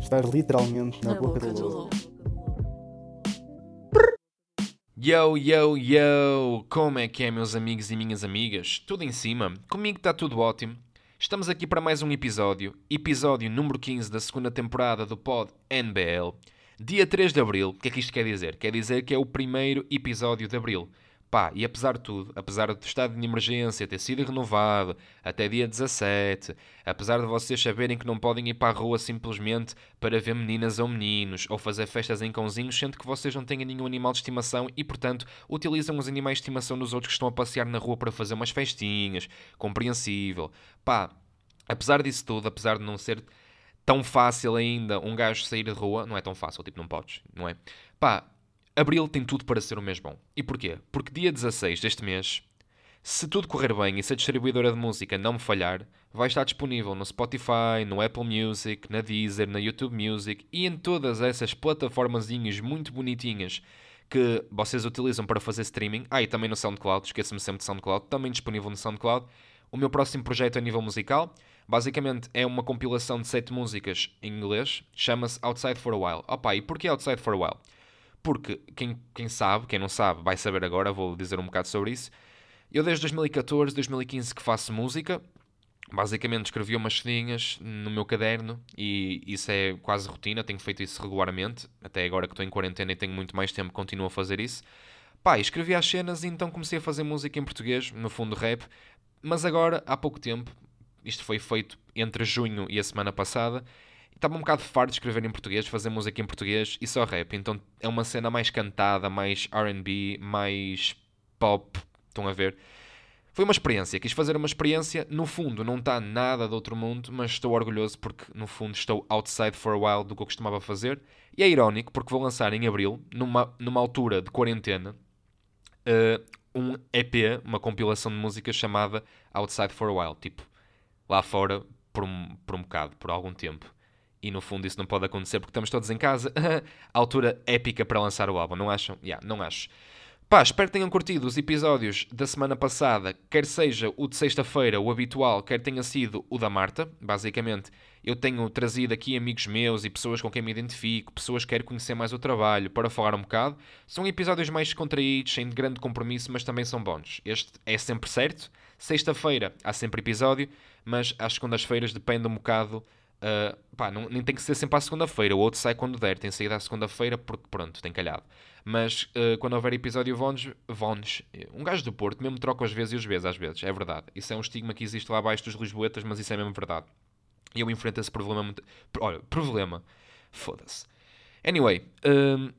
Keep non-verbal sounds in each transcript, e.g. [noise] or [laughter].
Estar literalmente na, boca, do lobo. Yo, yo, yo! Como é que é, meus amigos e minhas amigas? Tudo em cima? Comigo está tudo ótimo. Estamos aqui para mais um episódio, episódio número 15 da segunda temporada do Pod NBL. Dia 3 de Abril, o que é que isto quer dizer? Quer dizer que é o primeiro episódio de Abril. Pá, e apesar de tudo, apesar do estado de emergência ter sido renovado até dia 17, apesar de vocês saberem que não podem ir para a rua simplesmente para ver meninas ou meninos, ou fazer festas em cãozinhos, sendo que vocês não têm nenhum animal de estimação e, portanto, utilizam os animais de estimação dos outros que estão a passear na rua para fazer umas festinhas, compreensível. Pá, apesar disso tudo, apesar de não ser tão fácil ainda um gajo sair de rua, não é tão fácil, tipo, não podes, não é? Pá, Abril tem tudo para ser o mês bom. E porquê? Porque dia 16 deste mês, se tudo correr bem e se a distribuidora de música não me falhar, vai estar disponível no Spotify, no Apple Music, na Deezer, na YouTube Music e em todas essas plataformazinhas muito bonitinhas que vocês utilizam para fazer streaming. Ah, e também no SoundCloud, esqueço-me sempre de SoundCloud, também disponível no SoundCloud. O meu próximo projeto a nível musical, basicamente é uma compilação de sete músicas em inglês, chama-se Outside for a While. Opa, e porquê Outside for a While? Porque quem, quem sabe, quem não sabe, vai saber agora, vou dizer um bocado sobre isso. Eu desde 2014, 2015 que faço música, basicamente escrevi umas ceninhas no meu caderno e isso é quase rotina, tenho feito isso regularmente, até agora que estou em quarentena e tenho muito mais tempo, continuo a fazer isso. Pá, escrevi as cenas e então comecei a fazer música em português, no fundo rap, mas agora, há pouco tempo, isto foi feito entre junho e a semana passada, estava um bocado farto de escrever em português, fazer música em português e só rap. Então é uma cena mais cantada, mais RB, mais pop. Estão a ver? Foi uma experiência, quis fazer uma experiência. No fundo, não está nada de outro mundo, mas estou orgulhoso porque, no fundo, estou outside for a while do que eu costumava fazer. E é irónico porque vou lançar em abril, numa, numa altura de quarentena, uh, um EP, uma compilação de música chamada Outside for a While. Tipo, lá fora por um, por um bocado, por algum tempo. E no fundo isso não pode acontecer porque estamos todos em casa. [laughs] altura épica para lançar o álbum, não acham? Yeah, não acho. Pá, espero que tenham curtido os episódios da semana passada, quer seja o de sexta-feira, o habitual, quer tenha sido o da Marta. Basicamente, eu tenho trazido aqui amigos meus e pessoas com quem me identifico, pessoas que querem conhecer mais o trabalho, para falar um bocado. São episódios mais descontraídos, sem grande compromisso, mas também são bons. Este é sempre certo. Sexta-feira há sempre episódio, mas às segundas-feiras depende um bocado Uh, pá, não, nem tem que ser sempre à segunda-feira, o outro sai quando der, tem saído à segunda-feira porque pronto, tem calhado. Mas uh, quando houver episódio Vones, Vones, um gajo do Porto mesmo troca às vezes e os vezes às vezes, é verdade. Isso é um estigma que existe lá abaixo dos Lisboetas, mas isso é mesmo verdade. E eu enfrento esse problema muito. Olha, problema. Foda-se. Anyway, uh,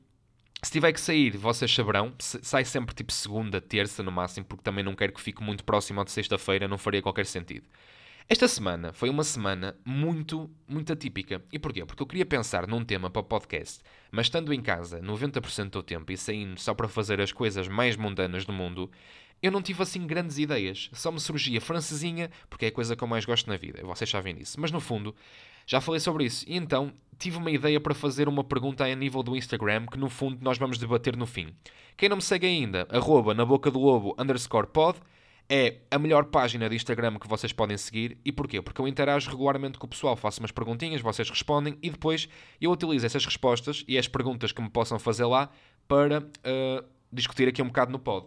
se tiver que sair, vocês saberão. Sai sempre tipo segunda, terça no máximo, porque também não quero que fique muito próximo de sexta-feira, não faria qualquer sentido. Esta semana foi uma semana muito, muito atípica. E porquê? Porque eu queria pensar num tema para o podcast, mas estando em casa 90% do tempo e saindo só para fazer as coisas mais mundanas do mundo, eu não tive assim grandes ideias. Só me surgia francesinha, porque é a coisa que eu mais gosto na vida. Vocês sabem disso. Mas no fundo, já falei sobre isso. E então tive uma ideia para fazer uma pergunta a nível do Instagram que no fundo nós vamos debater no fim. Quem não me segue ainda, arroba na boca do lobo underscore pod é a melhor página de Instagram que vocês podem seguir. E porquê? Porque eu interajo regularmente com o pessoal, faço umas perguntinhas, vocês respondem e depois eu utilizo essas respostas e as perguntas que me possam fazer lá para uh, discutir aqui um bocado no pod.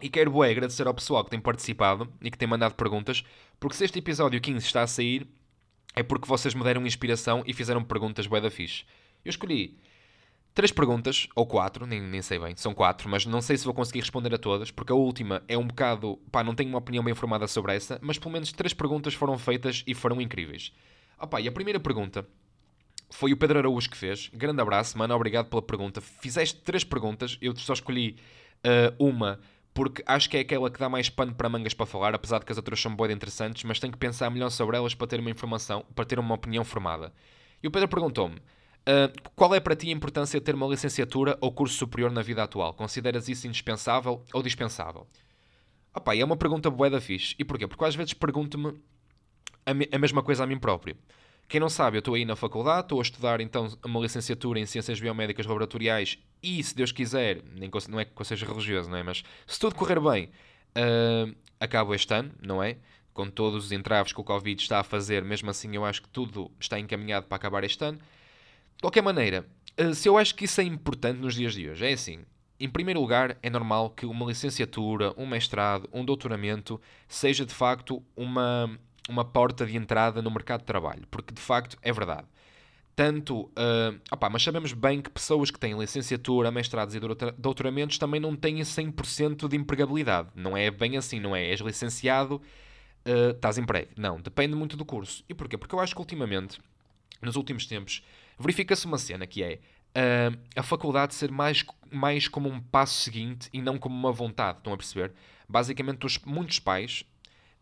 E quero bué, agradecer ao pessoal que tem participado e que tem mandado perguntas, porque se este episódio 15 está a sair, é porque vocês me deram inspiração e fizeram perguntas bué da fixe. Eu escolhi Três perguntas, ou quatro, nem, nem sei bem, são quatro, mas não sei se vou conseguir responder a todas, porque a última é um bocado. pá, não tenho uma opinião bem formada sobre essa, mas pelo menos três perguntas foram feitas e foram incríveis. Opa, e a primeira pergunta foi o Pedro Araújo que fez. Grande abraço, mano, obrigado pela pergunta. Fizeste três perguntas, eu só escolhi uh, uma porque acho que é aquela que dá mais pano para mangas para falar, apesar de que as outras são boas interessantes, mas tenho que pensar melhor sobre elas para ter uma informação, para ter uma opinião formada. E o Pedro perguntou-me Uh, qual é para ti a importância de ter uma licenciatura ou curso superior na vida atual? Consideras isso indispensável ou dispensável? Opa, é uma pergunta bué da fixe. E porquê? Porque às vezes pergunto-me a, a, mesma coisa a mim próprio. Quem não sabe, eu estou aí na faculdade, estou a estudar então uma licenciatura em Ciências Biomédicas Laboratoriais e, se Deus quiser, nem não é que eu seja religioso, não é? Mas se tudo correr bem, uh, acabo este ano, não é? com todos os entraves que o Covid está a fazer, mesmo assim eu acho que tudo está encaminhado para acabar este ano. De qualquer maneira, eh, se eu acho que isso é importante nos dias de hoje, é assim. Em primeiro lugar, é normal que uma licenciatura, um mestrado, um doutoramento seja de facto uma, uma porta de entrada no mercado de trabalho, porque de facto é verdade. Tanto, uh, opa, mas sabemos bem que pessoas que têm licenciatura, mestrados e doutoramentos também não têm 100% de empregabilidade. Não é bem assim, não é? És licenciado, uh, estás emprego. Não, depende muito do curso. E porquê? Porque eu acho que ultimamente, nos últimos tempos, verifica-se uma cena que é uh, a faculdade ser mais, mais como um passo seguinte e não como uma vontade. Estão a perceber? Basicamente, os, muitos pais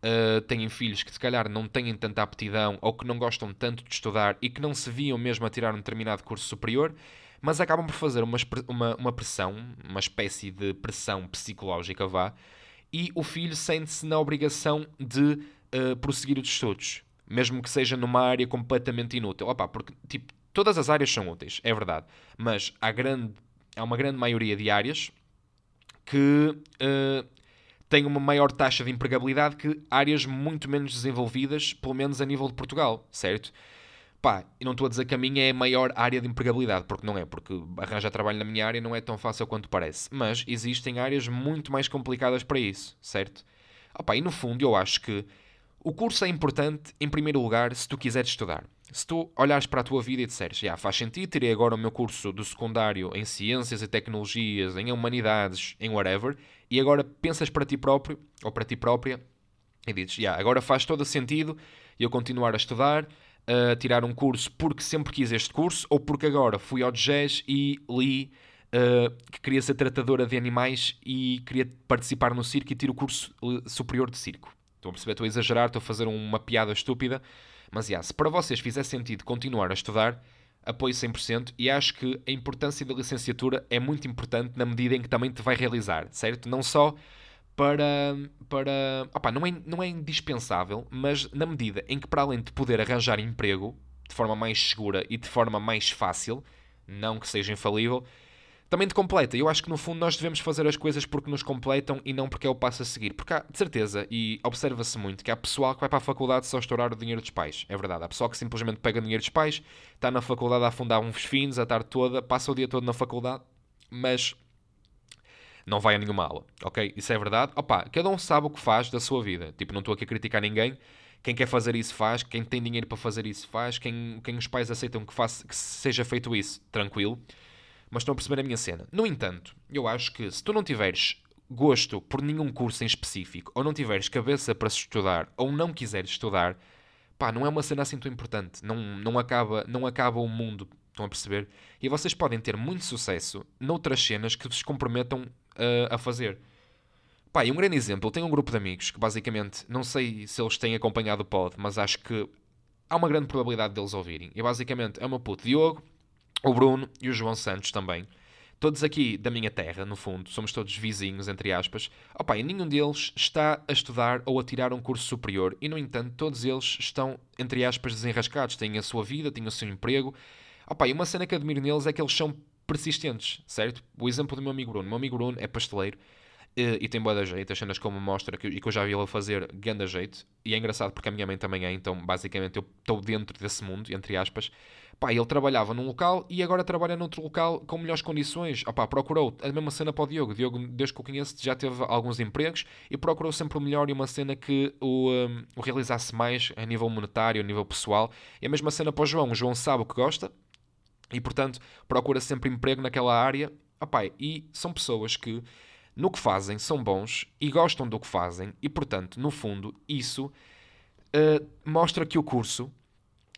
uh, têm filhos que se calhar não têm tanta aptidão ou que não gostam tanto de estudar e que não se viam mesmo a tirar um determinado curso superior, mas acabam por fazer uma, uma, uma pressão, uma espécie de pressão psicológica, vá, e o filho sente-se na obrigação de uh, prosseguir os estudos, mesmo que seja numa área completamente inútil. Opa, porque, tipo, todas as áreas são úteis, é verdade, mas há, grande, há uma grande maioria de áreas que uh, têm uma maior taxa de empregabilidade que áreas muito menos desenvolvidas, pelo menos a nível de Portugal, certo? Pá, e não estou a dizer que a minha é a maior área de empregabilidade, porque não é, porque arranjar trabalho na minha área não é tão fácil quanto parece. Mas existem áreas muito mais complicadas para isso, certo? Opa, e no fundo eu acho que o curso é importante, em primeiro lugar, se tu quiseres estudar. Se tu olhares para a tua vida e disseres, já faz sentido, tirei agora o meu curso do secundário em Ciências e Tecnologias, em Humanidades, em whatever, e agora pensas para ti próprio, ou para ti própria, e dizes, já, agora faz todo sentido eu continuar a estudar, a tirar um curso porque sempre quis este curso, ou porque agora fui ao jazz e li uh, que queria ser tratadora de animais e queria participar no circo e tiro o curso uh, superior de circo. Estão a perceber? Estou a exagerar, estou a fazer uma piada estúpida, mas, yeah, se para vocês fizer sentido continuar a estudar, apoio 100% e acho que a importância da licenciatura é muito importante na medida em que também te vai realizar, certo? Não só para. para opa, não, é, não é indispensável, mas na medida em que, para além de poder arranjar emprego de forma mais segura e de forma mais fácil, não que seja infalível, também te completa. Eu acho que no fundo nós devemos fazer as coisas porque nos completam e não porque é o passo a seguir. Porque há, de certeza, e observa-se muito, que há pessoal que vai para a faculdade só estourar o dinheiro dos pais. É verdade. Há pessoal que simplesmente pega o dinheiro dos pais, está na faculdade a afundar uns fins a tarde toda, passa o dia todo na faculdade, mas não vai a nenhuma aula. Ok? Isso é verdade. Opa, cada um sabe o que faz da sua vida. Tipo, não estou aqui a criticar ninguém. Quem quer fazer isso faz, quem tem dinheiro para fazer isso faz, quem, quem os pais aceitam que, faça, que seja feito isso, tranquilo mas estão a perceber a minha cena. No entanto, eu acho que se tu não tiveres gosto por nenhum curso em específico, ou não tiveres cabeça para estudar, ou não quiseres estudar, pá, não é uma cena assim tão importante. Não, não, acaba, não acaba o mundo, estão a perceber? E vocês podem ter muito sucesso noutras cenas que vos comprometam uh, a fazer. Pá, e um grande exemplo, eu tenho um grupo de amigos que basicamente, não sei se eles têm acompanhado o pod, mas acho que há uma grande probabilidade deles ouvirem. E basicamente é o meu puto Diogo, o Bruno e o João Santos também. Todos aqui da minha terra, no fundo, somos todos vizinhos, entre aspas. Opa, e nenhum deles está a estudar ou a tirar um curso superior. E, no entanto, todos eles estão, entre aspas, desenrascados. Têm a sua vida, têm o seu emprego. Opa, e uma cena que admiro neles é que eles são persistentes, certo? O exemplo do meu amigo Bruno. O meu amigo Bruno é pasteleiro e, e tem boa da jeito. As cenas como mostra que, e que eu já vi ele fazer ganda jeito. E é engraçado porque a minha mãe também é, então basicamente eu estou dentro desse mundo, entre aspas. Pá, ele trabalhava num local e agora trabalha noutro local com melhores condições. Opá, procurou a mesma cena para o Diogo. O Diogo, desde que o conheço, já teve alguns empregos e procurou sempre o melhor e uma cena que o, um, o realizasse mais a nível monetário, a nível pessoal. E a mesma cena para o João. O João sabe o que gosta e, portanto, procura sempre emprego naquela área. Opá, e são pessoas que, no que fazem, são bons e gostam do que fazem e, portanto, no fundo, isso uh, mostra que o curso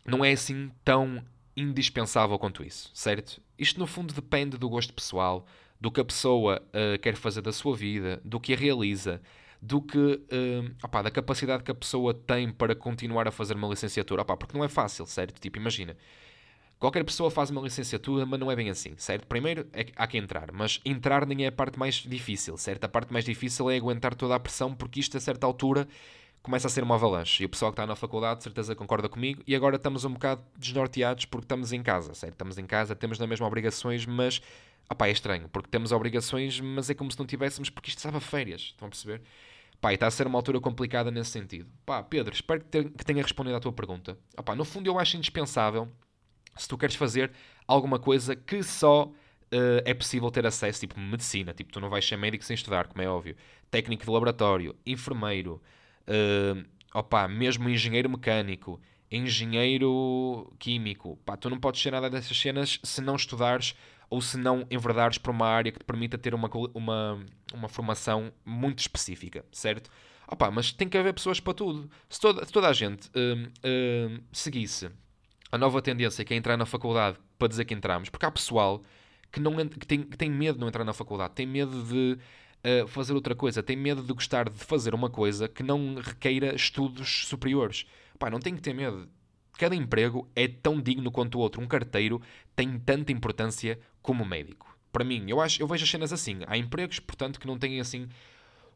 não é assim tão indispensável quanto isso, certo? Isto no fundo depende do gosto pessoal, do que a pessoa uh, quer fazer da sua vida, do que a realiza, do que uh, opá, da capacidade que a pessoa tem para continuar a fazer uma licenciatura, opá, porque não é fácil, certo? Tipo, imagina, qualquer pessoa faz uma licenciatura, mas não é bem assim, certo? Primeiro é que há que entrar, mas entrar nem é a parte mais difícil, certo? A parte mais difícil é aguentar toda a pressão, porque isto a certa altura começa a ser uma avalanche. E o pessoal que está na faculdade, de certeza, concorda comigo. E agora estamos um bocado desnorteados porque estamos em casa, certo? Estamos em casa, temos na mesma obrigações, mas. Opá, é estranho, porque temos obrigações, mas é como se não tivéssemos, porque isto sabe a férias. Estão a perceber? Pá, está a ser uma altura complicada nesse sentido. Pá, Pedro, espero que tenha respondido à tua pergunta. Opá, no fundo, eu acho indispensável se tu queres fazer alguma coisa que só uh, é possível ter acesso, tipo medicina. Tipo, tu não vais ser médico sem estudar, como é óbvio. Técnico de laboratório, enfermeiro, uh, opá, mesmo engenheiro mecânico, engenheiro químico. Pá, tu não podes ser nada dessas cenas se não estudares ou se não enverdares para uma área que te permita ter uma, uma, uma formação muito específica, certo? Opa, mas tem que haver pessoas para tudo. Se toda, toda a gente uh, seguisse a nova tendência que é entrar na faculdade para dizer que entramos, porque há pessoal que, não, que, tem, que tem medo de não entrar na faculdade, tem medo de uh, fazer outra coisa, tem medo de gostar de fazer uma coisa que não requeira estudos superiores. Pá, não tem que ter medo Cada emprego é tão digno quanto o outro. Um carteiro tem tanta importância como médico. Para mim, eu, acho, eu vejo as cenas assim. Há empregos, portanto, que não têm assim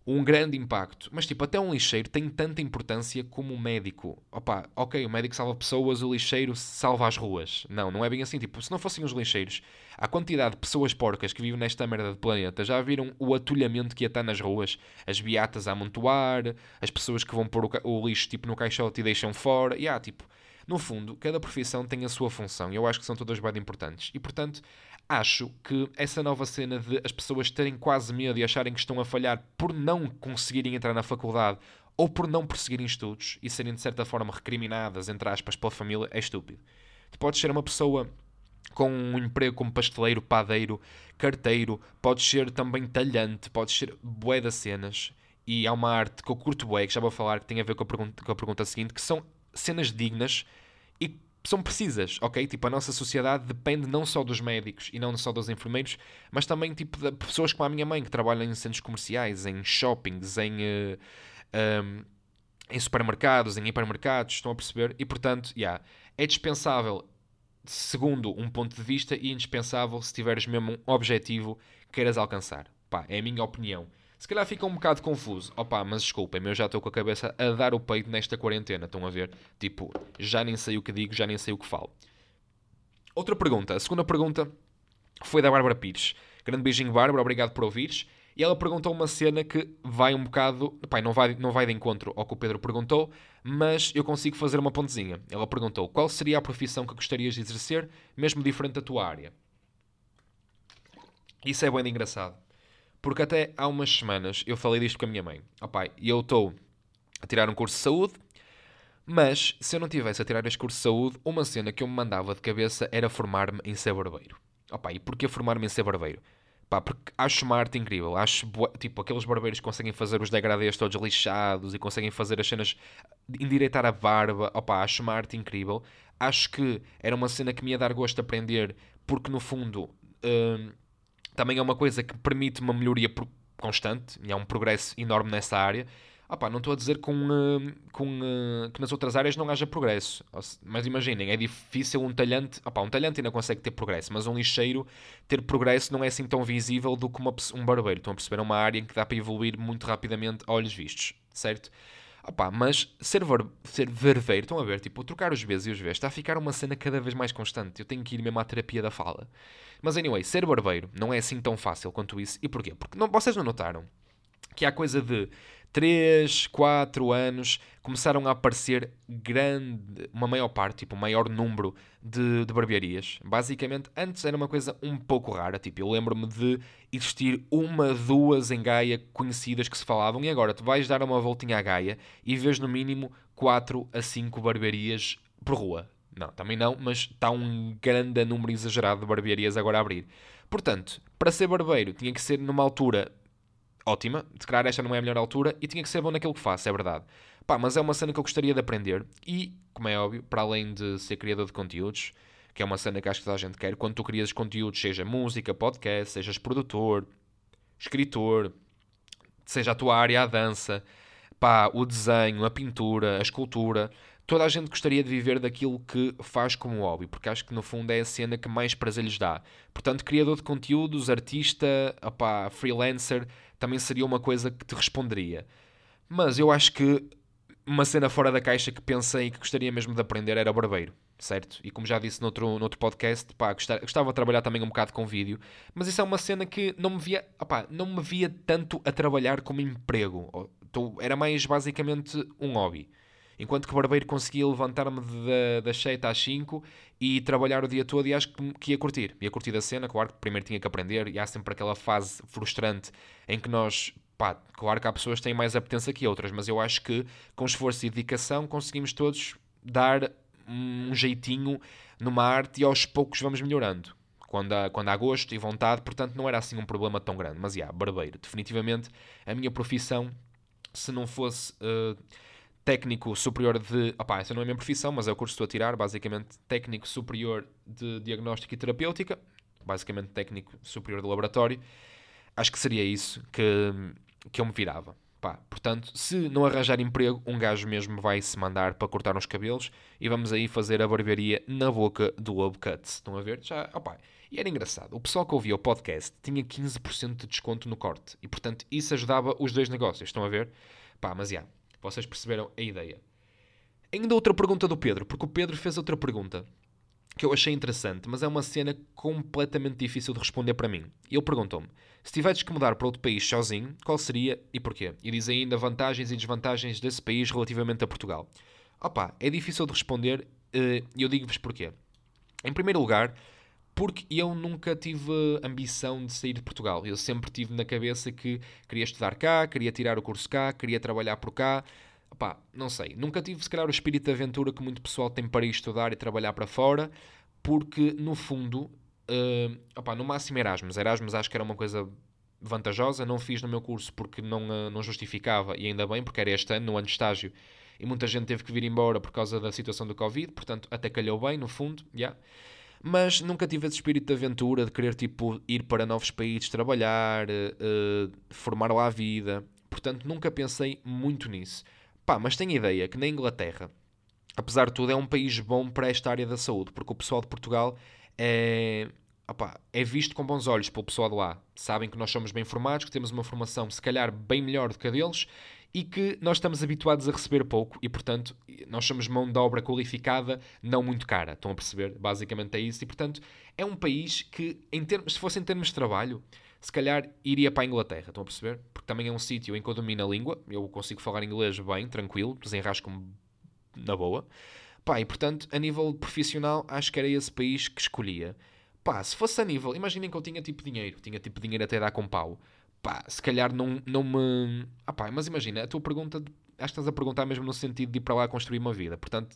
um grande impacto. Mas, tipo, até um lixeiro tem tanta importância como o médico. Opa, ok, o médico salva pessoas, o lixeiro salva as ruas. Não, não é bem assim. Tipo, se não fossem os lixeiros, a quantidade de pessoas porcas que vivem nesta merda de planeta já viram o atulhamento que ia estar nas ruas? As beatas a amontoar, as pessoas que vão pôr o, o lixo, tipo, no caixote e deixam fora. E, yeah, tipo, no fundo, cada profissão tem a sua função e eu acho que são todas bem importantes. E portanto, acho que essa nova cena de as pessoas terem quase medo e acharem que estão a falhar por não conseguirem entrar na faculdade ou por não prosseguirem estudos e serem de certa forma recriminadas, entre aspas, pela família, é estúpido. Tu podes ser uma pessoa com um emprego como pasteleiro, padeiro, carteiro, podes ser também talhante, podes ser bué das cenas. E há uma arte que eu curto bué, que já vou falar, que tem a ver com a pergunta, com a pergunta seguinte, que são cenas dignas e são precisas, ok? Tipo, a nossa sociedade depende não só dos médicos e não só dos enfermeiros, mas também tipo de pessoas como a minha mãe que trabalham em centros comerciais, em shoppings, em, uh, eh, um, em supermercados, em hipermercados, estão a perceber? E portanto, yeah, é dispensável segundo um ponto de vista e indispensável se tiveres mesmo um objetivo que queiras alcançar. Pá, é a minha opinião. Se calhar fica um bocado confuso. Opa, mas desculpem, eu já estou com a cabeça a dar o peito nesta quarentena. Estão a ver? Tipo, já nem sei o que digo, já nem sei o que falo. Outra pergunta. A segunda pergunta foi da Bárbara Pires. Grande beijinho, Bárbara. Obrigado por ouvires. E ela perguntou uma cena que vai um bocado. Pai, não vai, não vai de encontro ao que o Pedro perguntou, mas eu consigo fazer uma pontezinha. Ela perguntou: qual seria a profissão que gostarias de exercer, mesmo diferente da tua área? Isso é bem engraçado. Porque até há umas semanas eu falei disto com a minha mãe. Oh pai, e eu estou a tirar um curso de saúde, mas se eu não tivesse a tirar este curso de saúde, uma cena que eu me mandava de cabeça era formar-me em ser barbeiro. Oh pai, e porquê formar-me em ser barbeiro? Pá, porque acho uma arte incrível. Acho, tipo, aqueles barbeiros que conseguem fazer os degradês todos lixados e conseguem fazer as cenas, endireitar a barba. Opa, acho uma arte incrível. Acho que era uma cena que me ia dar gosto de aprender, porque no fundo hum, também é uma coisa que permite uma melhoria constante e há um progresso enorme nessa área. Ah não estou a dizer com, uh, com, uh, que nas outras áreas não haja progresso, mas imaginem, é difícil um talhante, opa, um talhante ainda consegue ter progresso, mas um lixeiro ter progresso não é assim tão visível do que uma, um barbeiro. Estão a perceber? É uma área em que dá para evoluir muito rapidamente a olhos vistos, certo? Opa, mas ser, ver, ser verveiro, estão a ver, tipo, trocar os Bs e os Vs está a ficar uma cena cada vez mais constante. Eu tenho que ir mesmo à terapia da fala. Mas anyway, ser barbeiro não é assim tão fácil quanto isso. E porquê? Porque não, vocês não notaram que há coisa de 3, 4 anos começaram a aparecer grande, uma maior parte, tipo, um maior número de, de barbearias. Basicamente, antes era uma coisa um pouco rara. Tipo, eu lembro-me de existir uma, duas em Gaia conhecidas que se falavam, e agora tu vais dar uma voltinha à Gaia e vês no mínimo 4 a 5 barbearias por rua. Não, também não, mas está um grande número exagerado de barbearias agora a abrir. Portanto, para ser barbeiro tinha que ser numa altura ótima, se calhar esta não é a melhor altura, e tinha que ser bom naquilo que faço, é verdade. Pá, mas é uma cena que eu gostaria de aprender, e, como é óbvio, para além de ser criador de conteúdos, que é uma cena que acho que toda a gente quer, quando tu crias conteúdos, seja música, podcast, sejas produtor, escritor, seja a tua área a dança, pá, o desenho, a pintura, a escultura, toda a gente gostaria de viver daquilo que faz como hobby, porque acho que no fundo é a cena que mais prazer lhes dá. Portanto, criador de conteúdos, artista, opá, freelancer, também seria uma coisa que te responderia. Mas eu acho que uma cena fora da caixa que pensei que gostaria mesmo de aprender era barbeiro, certo? E como já disse noutro, noutro podcast, pá, gostava, gostava de trabalhar também um bocado com vídeo, mas isso é uma cena que não me via, opá, não me via tanto a trabalhar como emprego. Era mais basicamente um hobby. Enquanto que barbeiro conseguia levantar-me da, das 7 às 5 e trabalhar o dia todo e acho que, que ia curtir. Ia curtir a cena, claro que primeiro tinha que aprender e há sempre aquela fase frustrante em que nós, pá, claro que há pessoas que têm mais apetência que outras, mas eu acho que com esforço e dedicação conseguimos todos dar um jeitinho numa arte e aos poucos vamos melhorando. Quando há, quando há gosto e vontade, portanto não era assim um problema tão grande. Mas, já, yeah, barbeiro, definitivamente a minha profissão, se não fosse... Uh, técnico superior de. Opá, essa não é a minha profissão, mas é o curso que estou a tirar, basicamente técnico superior de diagnóstico e terapêutica, basicamente técnico superior de laboratório. Acho que seria isso que, que eu me virava. Pá, portanto, se não arranjar emprego, um gajo mesmo vai se mandar para cortar uns cabelos e vamos aí fazer a barbearia na boca do Lobo Cuts. Estão a ver? Já, opá. E era engraçado. O pessoal que ouvia o podcast tinha 15% de desconto no corte e, portanto, isso ajudava os dois negócios. Estão a ver? Pá, mas já. Vocês perceberam a ideia. Ainda outra pergunta do Pedro, porque o Pedro fez outra pergunta que eu achei interessante, mas é uma cena completamente difícil de responder para mim. Ele perguntou-me: se tivesses que mudar para outro país sozinho, qual seria e porquê? E diz ainda vantagens e desvantagens desse país relativamente a Portugal. Opa, é difícil de responder eh, e eu digo-vos porquê. Em primeiro lugar, porque eu nunca tive ambição de sair de Portugal. Eu sempre tive na cabeça que queria estudar cá, queria tirar o curso cá, queria trabalhar por cá. Opá, não sei. Nunca tive, se calhar, o espírito de aventura que muito pessoal tem para ir estudar e trabalhar para fora, porque, no fundo, uh, opá, no máximo Erasmus. Erasmus acho que era uma coisa vantajosa. Não fiz no meu curso porque não, uh, não justificava, e ainda bem, porque era este ano, no ano de estágio, e muita gente teve que vir embora por causa da situação do Covid, portanto, até calhou bem, no fundo, já. Yeah mas nunca tive esse espírito de aventura, de querer tipo, ir para novos países trabalhar, uh, formar lá a vida. Portanto, nunca pensei muito nisso. Pá, mas tenho ideia que na Inglaterra, apesar de tudo, é um país bom para esta área da saúde, porque o pessoal de Portugal é, é visto com bons olhos pelo pessoal de lá. Sabem que nós somos bem formados, que temos uma formação se calhar bem melhor do que a deles e que nós estamos habituados a receber pouco e, portanto, nós somos mão de obra qualificada não muito cara. Estão a perceber? Basicamente é isso. E, portanto, é um país que, em termos, se fosse em termos de trabalho, se calhar iria para a Inglaterra. Estão a perceber? Porque também é um sítio em que eu domino a língua, eu consigo falar inglês bem, tranquilo, desenrasco-me na boa. Pá, e portanto, a nível profissional, acho que era esse país que escolhia. Pá, se fosse a nível, imaginem que eu tinha tipo dinheiro, tinha tipo dinheiro até dar com pau pá, se calhar não, não me. Ah, pá, mas imagina, a tua pergunta, acho que estás a perguntar mesmo no sentido de ir para lá construir uma vida. Portanto,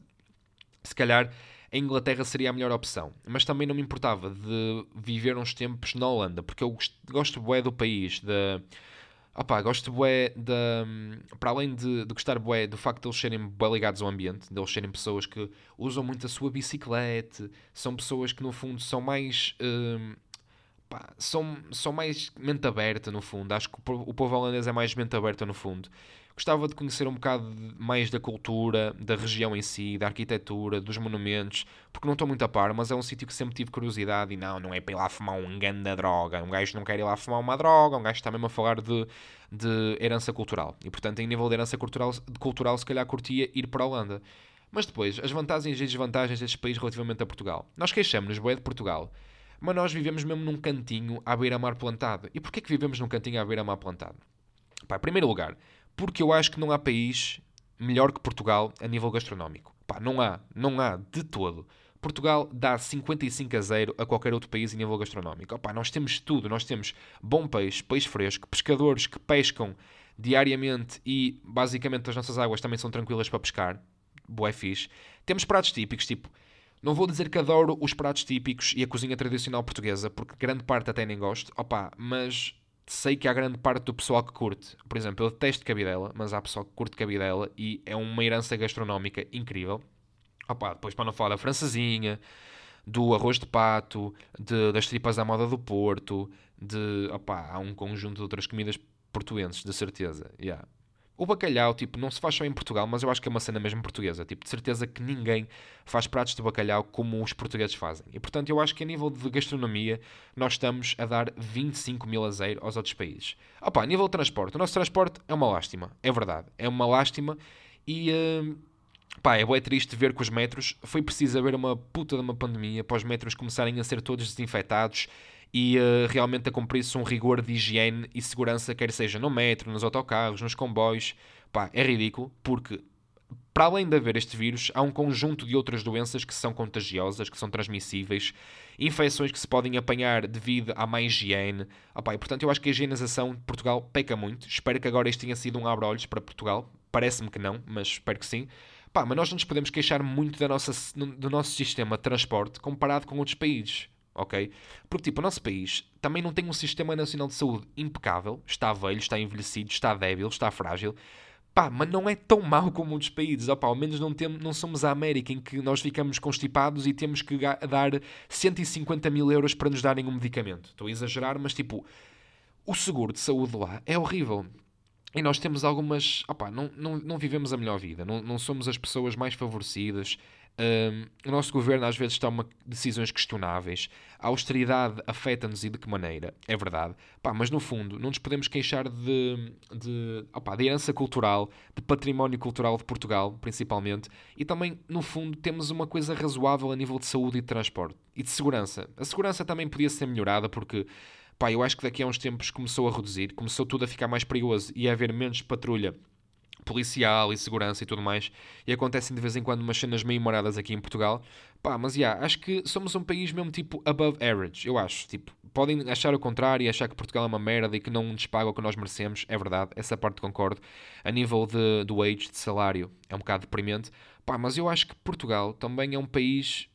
se calhar a Inglaterra seria a melhor opção. Mas também não me importava de viver uns tempos na Holanda, porque eu gosto bué do país, da. Opa, gosto bué da. Para além de, de gostar bué do facto de eles serem bué ligados ao ambiente, de eles serem pessoas que usam muito a sua bicicleta, são pessoas que no fundo são mais. Uh, pá, são, são mais mente aberta no fundo. Acho que o povo holandês é mais mente aberta no fundo. Gostava de conhecer um bocado mais da cultura, da região em si, da arquitetura, dos monumentos, porque não estou muito a par, mas é um sítio que sempre tive curiosidade e não, não é para ir lá fumar um ganda droga. Um gajo não quer ir lá fumar uma droga, um gajo está mesmo a falar de, de herança cultural. E portanto, em nível de herança cultural, cultural, se calhar curtia ir para a Holanda. Mas depois, as vantagens e desvantagens destes países relativamente a Portugal. Nós queixamos-nos, boé de Portugal mas nós vivemos mesmo num cantinho à beira-mar plantado. E porquê que vivemos num cantinho à beira-mar plantado? Pá, em primeiro lugar, porque eu acho que não há país melhor que Portugal a nível gastronómico. Pá, não há, não há de todo. Portugal dá 55 a 0 a qualquer outro país em nível gastronómico. Opa, nós temos tudo, nós temos bom peixe, peixe fresco, pescadores que pescam diariamente e basicamente as nossas águas também são tranquilas para pescar. Boé fixe. Temos pratos típicos, tipo não vou dizer que adoro os pratos típicos e a cozinha tradicional portuguesa, porque grande parte até nem gosto, opa, mas sei que há grande parte do pessoal que curte. Por exemplo, eu detesto cabidela, mas há pessoal que curte cabidela e é uma herança gastronómica incrível. Opa, depois para não falar da francesinha, do arroz de pato, de, das tripas à moda do Porto, de, opa, há um conjunto de outras comidas portuenses, de certeza. Yeah. O bacalhau, tipo, não se faz só em Portugal, mas eu acho que é uma cena mesmo portuguesa. Tipo, de certeza que ninguém faz pratos de bacalhau como os portugueses fazem. E, portanto, eu acho que a nível de gastronomia, nós estamos a dar 25 mil a zero aos outros países. Opa, a nível de transporte, o nosso transporte é uma lástima. É verdade. É uma lástima e... Uh, pá, é bem triste ver que os metros... Foi preciso haver uma puta de uma pandemia para os metros começarem a ser todos desinfetados e uh, realmente a cumprir-se um rigor de higiene e segurança, quer seja no metro, nos autocarros, nos comboios. Pá, é ridículo, porque para além de haver este vírus, há um conjunto de outras doenças que são contagiosas, que são transmissíveis, infecções que se podem apanhar devido à má higiene. Opa, e, portanto, eu acho que a higienização de Portugal peca muito. Espero que agora este tenha sido um abre-olhos para Portugal. Parece-me que não, mas espero que sim. Pá, mas nós não nos podemos queixar muito da nossa, do nosso sistema de transporte comparado com outros países, ok? Porque, tipo, o nosso país também não tem um sistema nacional de saúde impecável, está velho, está envelhecido, está débil, está frágil. Pá, mas não é tão mau como outros países. Opa, ao menos não, temos, não somos a América em que nós ficamos constipados e temos que dar 150 mil euros para nos darem um medicamento. Estou a exagerar, mas tipo, o seguro de saúde lá é horrível. E nós temos algumas. Opa, não, não, não vivemos a melhor vida, não, não somos as pessoas mais favorecidas. Um, o nosso governo às vezes toma decisões questionáveis. A austeridade afeta-nos e de que maneira? É verdade. Pá, mas no fundo, não nos podemos queixar de, de, opa, de herança cultural, de património cultural de Portugal, principalmente. E também, no fundo, temos uma coisa razoável a nível de saúde e de transporte. E de segurança. A segurança também podia ser melhorada porque pá, eu acho que daqui a uns tempos começou a reduzir, começou tudo a ficar mais perigoso e a haver menos patrulha policial e segurança e tudo mais, e acontecem de vez em quando umas cenas meio moradas aqui em Portugal. Pá, mas yeah, acho que somos um país mesmo tipo above average, eu acho. Tipo, podem achar o contrário e achar que Portugal é uma merda e que não nos paga o que nós merecemos, é verdade, essa parte concordo. A nível de, do wage, de salário, é um bocado deprimente. Pá, mas eu acho que Portugal também é um país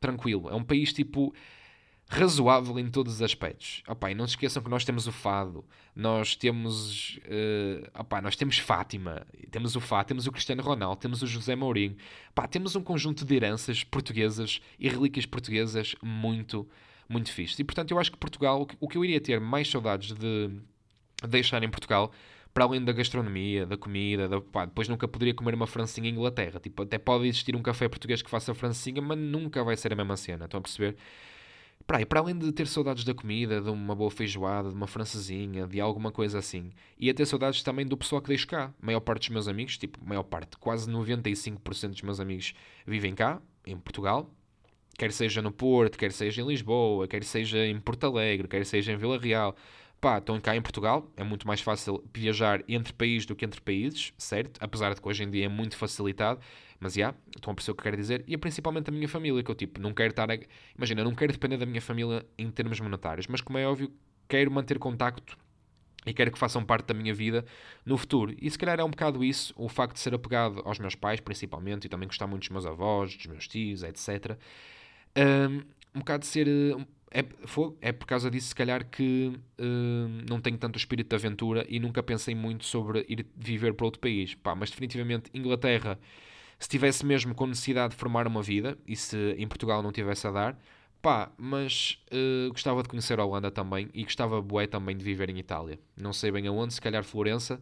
tranquilo, é um país tipo razoável em todos os aspectos. Opa, e não se esqueçam que nós temos o fado, nós temos, uh, opa, nós temos Fátima, temos o fado, temos o Cristiano Ronaldo, temos o José Mourinho. Opa, temos um conjunto de heranças portuguesas e relíquias portuguesas muito, muito fixe. E portanto eu acho que Portugal, o que eu iria ter mais saudades de deixar em Portugal para além da gastronomia, da comida, da, pá, depois nunca poderia comer uma francinha em Inglaterra. Tipo, até pode existir um café português que faça francinha, mas nunca vai ser a mesma cena. Estão a perceber? Para, para além de ter saudades da comida, de uma boa feijoada, de uma francesinha, de alguma coisa assim, ia ter saudades também do pessoal que deixo cá. A maior parte dos meus amigos, tipo, maior parte, quase 95% dos meus amigos vivem cá, em Portugal, quer seja no Porto, quer seja em Lisboa, quer seja em Porto Alegre, quer seja em Vila Real. Pá, estão cá em Portugal, é muito mais fácil viajar entre países do que entre países, certo? Apesar de que hoje em dia é muito facilitado. Mas já, yeah, estão a perceber o que eu quero dizer. E é principalmente a minha família, que eu tipo, não quero estar a... Imagina, não quero depender da minha família em termos monetários, mas como é óbvio, quero manter contacto e quero que façam parte da minha vida no futuro. E se calhar é um bocado isso, o facto de ser apegado aos meus pais, principalmente, e também gostar muito dos meus avós, dos meus tios, etc. Um, um bocado de ser. É, foi, é por causa disso, se calhar, que um, não tenho tanto espírito de aventura e nunca pensei muito sobre ir viver para outro país. Pá, mas definitivamente, Inglaterra se tivesse mesmo com necessidade de formar uma vida e se em Portugal não tivesse a dar, pá, mas uh, gostava de conhecer a Holanda também e gostava bué também de viver em Itália. Não sei bem aonde, se calhar Florença.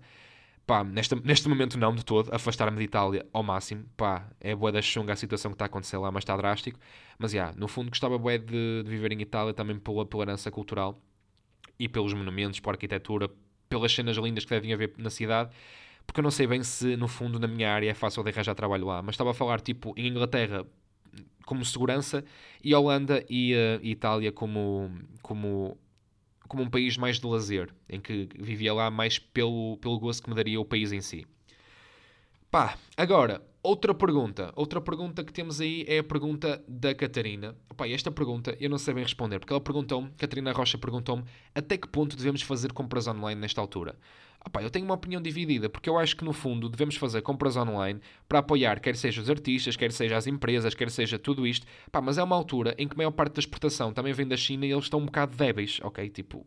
Pá, neste, neste momento não de todo, afastar-me de Itália ao máximo, pá, é bué da chunga a situação que está a acontecer lá, mas está drástico. Mas, já, yeah, no fundo gostava bué de, de viver em Itália também pela, pela herança cultural e pelos monumentos, pela arquitetura, pelas cenas lindas que devem haver na cidade porque eu não sei bem se no fundo na minha área é fácil de arranjar trabalho lá, mas estava a falar tipo em Inglaterra como segurança e Holanda e uh, Itália como, como, como um país mais de lazer, em que vivia lá mais pelo, pelo gosto que me daria o país em si. Pá, agora, outra pergunta. Outra pergunta que temos aí é a pergunta da Catarina. Pá, esta pergunta eu não sei bem responder, porque ela perguntou-me, Catarina Rocha perguntou-me, até que ponto devemos fazer compras online nesta altura? Opa, eu tenho uma opinião dividida, porque eu acho que no fundo devemos fazer compras online para apoiar quer seja os artistas, quer seja as empresas, quer seja tudo isto. Pá, mas é uma altura em que a maior parte da exportação também vem da China e eles estão um bocado débeis, ok? Tipo,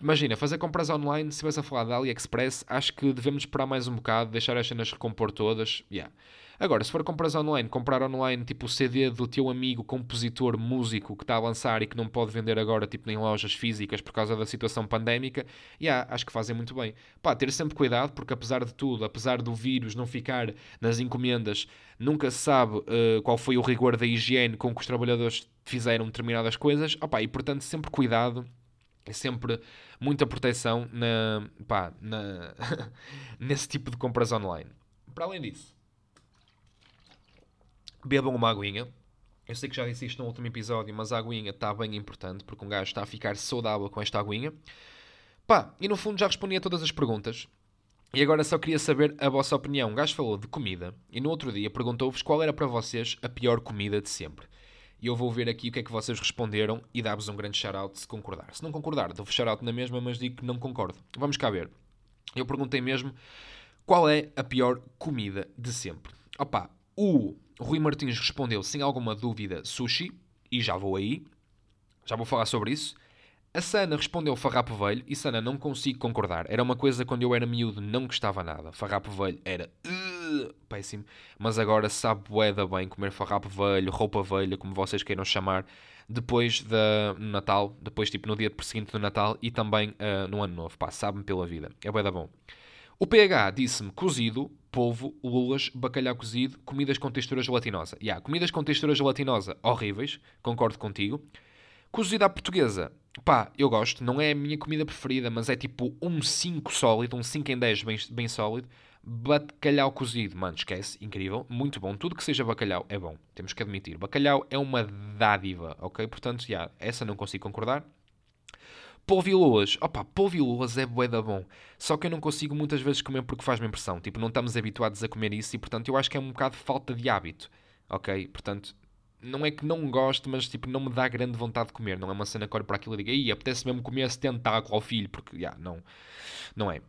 imagina, fazer compras online, se vais a falar da AliExpress, acho que devemos esperar mais um bocado, deixar as cenas recompor todas, yeah. Agora, se for compras online, comprar online tipo o CD do teu amigo, compositor, músico que está a lançar e que não pode vender agora tipo em lojas físicas por causa da situação pandémica, yeah, acho que fazem muito bem. Pá, ter sempre cuidado, porque apesar de tudo, apesar do vírus não ficar nas encomendas, nunca se sabe uh, qual foi o rigor da higiene com que os trabalhadores fizeram determinadas coisas, Opa, e portanto sempre cuidado sempre muita proteção na, pá, na [laughs] nesse tipo de compras online. Para além disso, bebam uma aguinha, Eu sei que já disse isto no último episódio, mas a aguinha está bem importante, porque um gajo está a ficar saudável com esta aguinha. Pá, e no fundo já respondi a todas as perguntas. E agora só queria saber a vossa opinião. Um gajo falou de comida e no outro dia perguntou-vos qual era para vocês a pior comida de sempre. E eu vou ver aqui o que é que vocês responderam e dar-vos um grande shout-out se concordar. Se não concordar, dou-vos shout-out na mesma, mas digo que não concordo. Vamos cá ver. Eu perguntei mesmo qual é a pior comida de sempre. Opa, o Rui Martins respondeu sem alguma dúvida sushi, e já vou aí, já vou falar sobre isso. A Sana respondeu farrapo velho e Sana não consigo concordar. Era uma coisa quando eu era miúdo não gostava nada. Farrapo velho era uh, péssimo, mas agora sabe boeda bem comer farrapo velho, roupa velha, como vocês queiram chamar, depois da no Natal, depois tipo no dia seguinte do Natal e também uh, no ano novo. Pá, sabe-me pela vida. É boeda bom. O PH disse-me cozido, polvo, lulas, bacalhau cozido, comidas com textura gelatinosa. Yeah, comidas com textura gelatinosa, horríveis, concordo contigo. Cozida à portuguesa, pá, eu gosto, não é a minha comida preferida, mas é tipo um 5 sólido, um 5 em 10 bem, bem sólido. Bacalhau cozido, mano, esquece, incrível, muito bom. Tudo que seja bacalhau é bom, temos que admitir. Bacalhau é uma dádiva, ok? Portanto, já, yeah, essa não consigo concordar. Polvo e lulas. Opa, polvo e lulas é bué da bom. Só que eu não consigo muitas vezes comer porque faz-me impressão. Tipo, não estamos habituados a comer isso e, portanto, eu acho que é um bocado falta de hábito. Ok? Portanto, não é que não gosto, mas tipo, não me dá grande vontade de comer. Não é uma cena que olho para aquilo e digo, aí apetece mesmo comer esse tentáculo ao filho, porque, já, yeah, não, não é.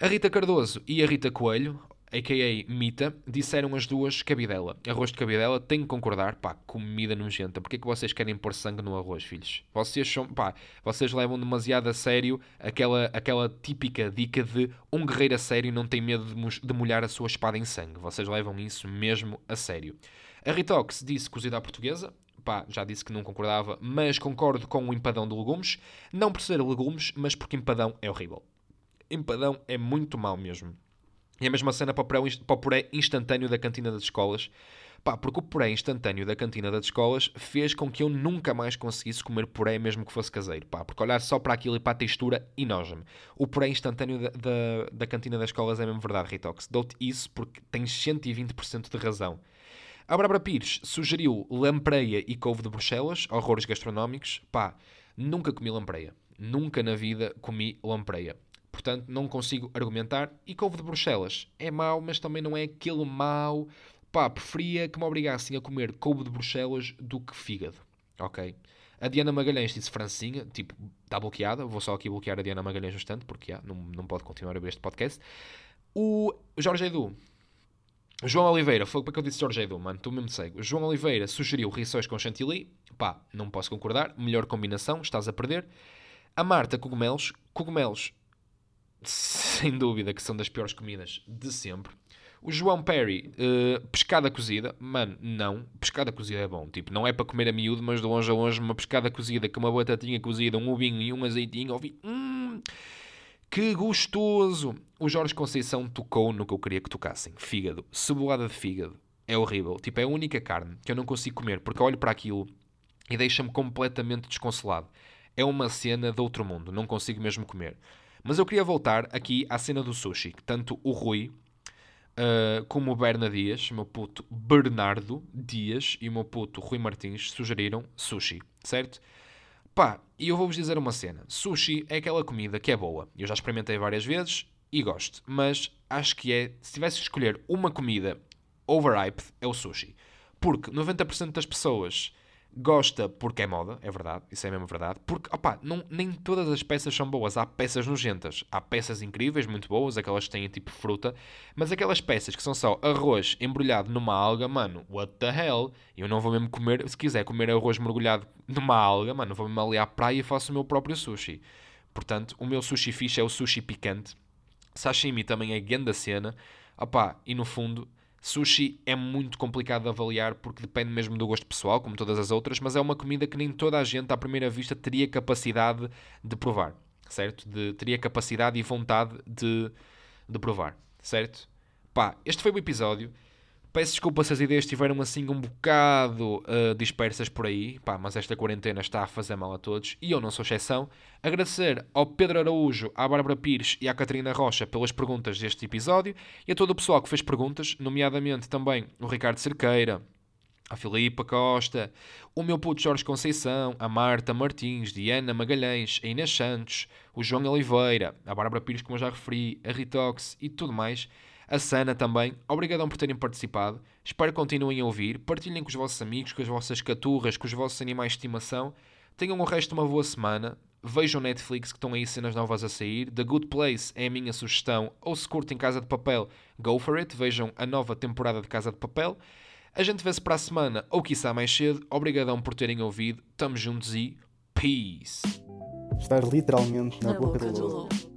A Rita Cardoso e a Rita Coelho, a.k.a. Mita, disseram as duas cabidela. Arroz de cabidela, tenho que concordar, pá, comida nojenta. Porquê que vocês querem pôr sangue no arroz, filhos? Vocês são, pá, vocês levam demasiado a sério aquela, aquela típica dica de um guerreiro a sério não tem medo de molhar a sua espada em sangue. Vocês levam isso mesmo a sério. A Ritox disse cozida à portuguesa. Pá, já disse que não concordava, mas concordo com o empadão de legumes. Não por ser legumes, mas porque empadão é horrível. Empadão é muito mau mesmo. E a mesma cena para o, puré, para o puré instantâneo da cantina das escolas. Pá, porque o puré instantâneo da cantina das escolas fez com que eu nunca mais conseguisse comer puré mesmo que fosse caseiro. Pá, porque olhar só para aquilo e para a textura, enoja-me. O puré instantâneo da, da, da, cantina das escolas é mesmo verdade, Ritox. Dou-te isso porque tens 120% de razão. A Bárbara Pires sugeriu lampreia e couve de Bruxelas, horrores gastronómicos. Pá, nunca comi lampreia. Nunca na vida comi lampreia. Portanto, não consigo argumentar. E couve de Bruxelas é mau, mas também não é aquele mau. Pá, preferia que me obrigassem a comer couve de Bruxelas do que fígado. Ok? A Diana Magalhães disse francinha, tipo, está bloqueada. Vou só aqui bloquear a Diana Magalhães no instante, porque já, não, não pode continuar a ver este podcast. O Jorge Edu João Oliveira, foi para que eu disse Jorge Edu, mano, tu mesmo cego. João Oliveira sugeriu rissóis com chantilly. Pá, não posso concordar. Melhor combinação, estás a perder. A Marta, cogumelos. Cogumelos, sem dúvida, que são das piores comidas de sempre. O João Perry, uh, pescada cozida. Mano, não. Pescada cozida é bom. Tipo, não é para comer a miúdo, mas de longe a longe, uma pescada cozida com uma batatinha cozida, um ovinho e um azeitinho. Ouvi. Hum, que gostoso! O Jorge Conceição tocou no que eu queria que tocassem. Fígado. Cebolada de fígado. É horrível. Tipo, é a única carne que eu não consigo comer porque olho para aquilo e deixa-me completamente desconsolado. É uma cena de outro mundo. Não consigo mesmo comer. Mas eu queria voltar aqui à cena do sushi. Tanto o Rui uh, como o Berna Dias, meu puto Bernardo Dias e o meu puto Rui Martins sugeriram sushi. Certo? Pá, e eu vou-vos dizer uma cena. Sushi é aquela comida que é boa. Eu já experimentei várias vezes e gosto. Mas acho que é, se tivesse que escolher uma comida overhyped, é o sushi. Porque 90% das pessoas gosta porque é moda, é verdade, isso é mesmo verdade. Porque, opá, não, nem todas as peças são boas. Há peças nojentas. Há peças incríveis, muito boas, aquelas que têm tipo fruta. Mas aquelas peças que são só arroz embrulhado numa alga, mano, what the hell? Eu não vou mesmo comer, se quiser comer arroz mergulhado numa alga, mano, vou mesmo ali à praia e faço o meu próprio sushi. Portanto, o meu sushi fish é o sushi picante. Sashimi também é grande cena. Opá, e no fundo Sushi é muito complicado de avaliar porque depende mesmo do gosto pessoal, como todas as outras, mas é uma comida que nem toda a gente, à primeira vista, teria capacidade de provar, certo? De, teria capacidade e vontade de, de provar, certo? Pá, este foi o episódio. Peço desculpa se as ideias estiveram assim um bocado uh, dispersas por aí, pá, mas esta quarentena está a fazer mal a todos e eu não sou exceção. Agradecer ao Pedro Araújo, à Bárbara Pires e à Catarina Rocha pelas perguntas deste episódio e a todo o pessoal que fez perguntas, nomeadamente também o Ricardo Cerqueira, a Filipa Costa, o meu puto Jorge Conceição, a Marta Martins, Diana Magalhães, a Inês Santos, o João Oliveira, a Bárbara Pires, como eu já referi, a Ritox e tudo mais. A Sana também. Obrigadão por terem participado. Espero que continuem a ouvir. Partilhem com os vossos amigos, com as vossas caturras, com os vossos animais de estimação. Tenham o resto de uma boa semana. Vejam Netflix que estão aí cenas novas a sair. The Good Place é a minha sugestão. Ou se curtem Casa de Papel, go for it. Vejam a nova temporada de Casa de Papel. A gente vê-se para a semana ou quiçá mais cedo. Obrigadão por terem ouvido. Tamo juntos e peace. Estar literalmente na, Na boca, boca do lobo.